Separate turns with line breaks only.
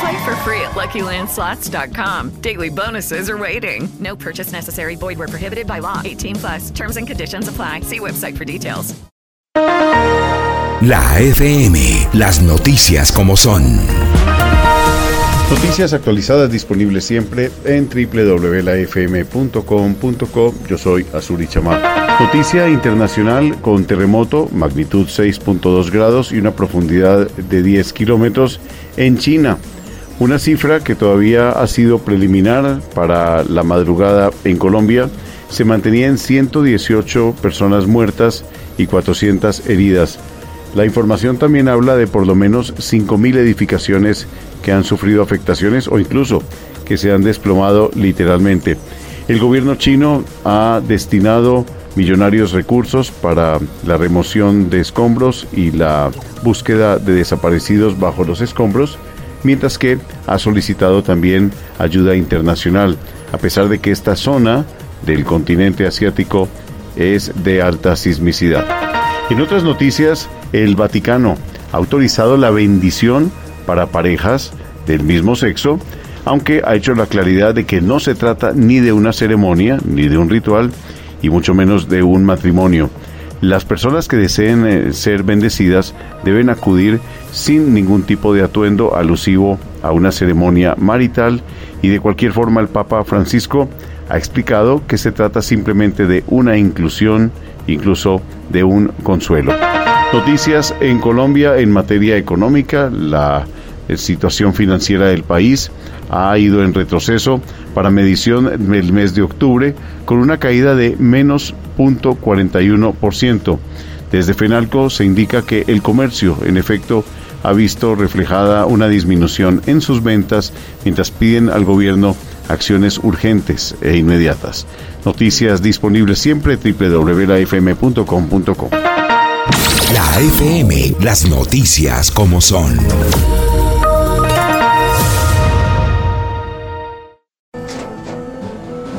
Play for free at LuckyLandSlots.com. Daily bonuses are waiting. No purchase necessary. Void where prohibited by law. 18 plus. Terms and conditions apply. See website for details.
La FM, las noticias como son.
Noticias actualizadas disponibles siempre en www.lafm.com.co. Yo soy Azuri Chamá. Noticia internacional con terremoto, magnitud 6.2 grados y una profundidad de 10 kilómetros en China. Una cifra que todavía ha sido preliminar para la madrugada en Colombia. Se mantenía en 118 personas muertas y 400 heridas. La información también habla de por lo menos 5.000 edificaciones que han sufrido afectaciones o incluso que se han desplomado literalmente. El gobierno chino ha destinado millonarios recursos para la remoción de escombros y la búsqueda de desaparecidos bajo los escombros, mientras que ha solicitado también ayuda internacional, a pesar de que esta zona del continente asiático es de alta sismicidad. En otras noticias, el Vaticano ha autorizado la bendición para parejas del mismo sexo, aunque ha hecho la claridad de que no se trata ni de una ceremonia, ni de un ritual, y mucho menos de un matrimonio. Las personas que deseen eh, ser bendecidas deben acudir sin ningún tipo de atuendo alusivo a una ceremonia marital y de cualquier forma el Papa Francisco ha explicado que se trata simplemente de una inclusión, incluso de un consuelo. Noticias en Colombia en materia económica, la eh, situación financiera del país ha ido en retroceso para medición del mes de octubre con una caída de menos 0.41%. Desde FENALCO se indica que el comercio, en efecto, ha visto reflejada una disminución en sus ventas mientras piden al gobierno acciones urgentes e inmediatas. Noticias disponibles siempre www.lafm.com.co.
La FM, las noticias como son.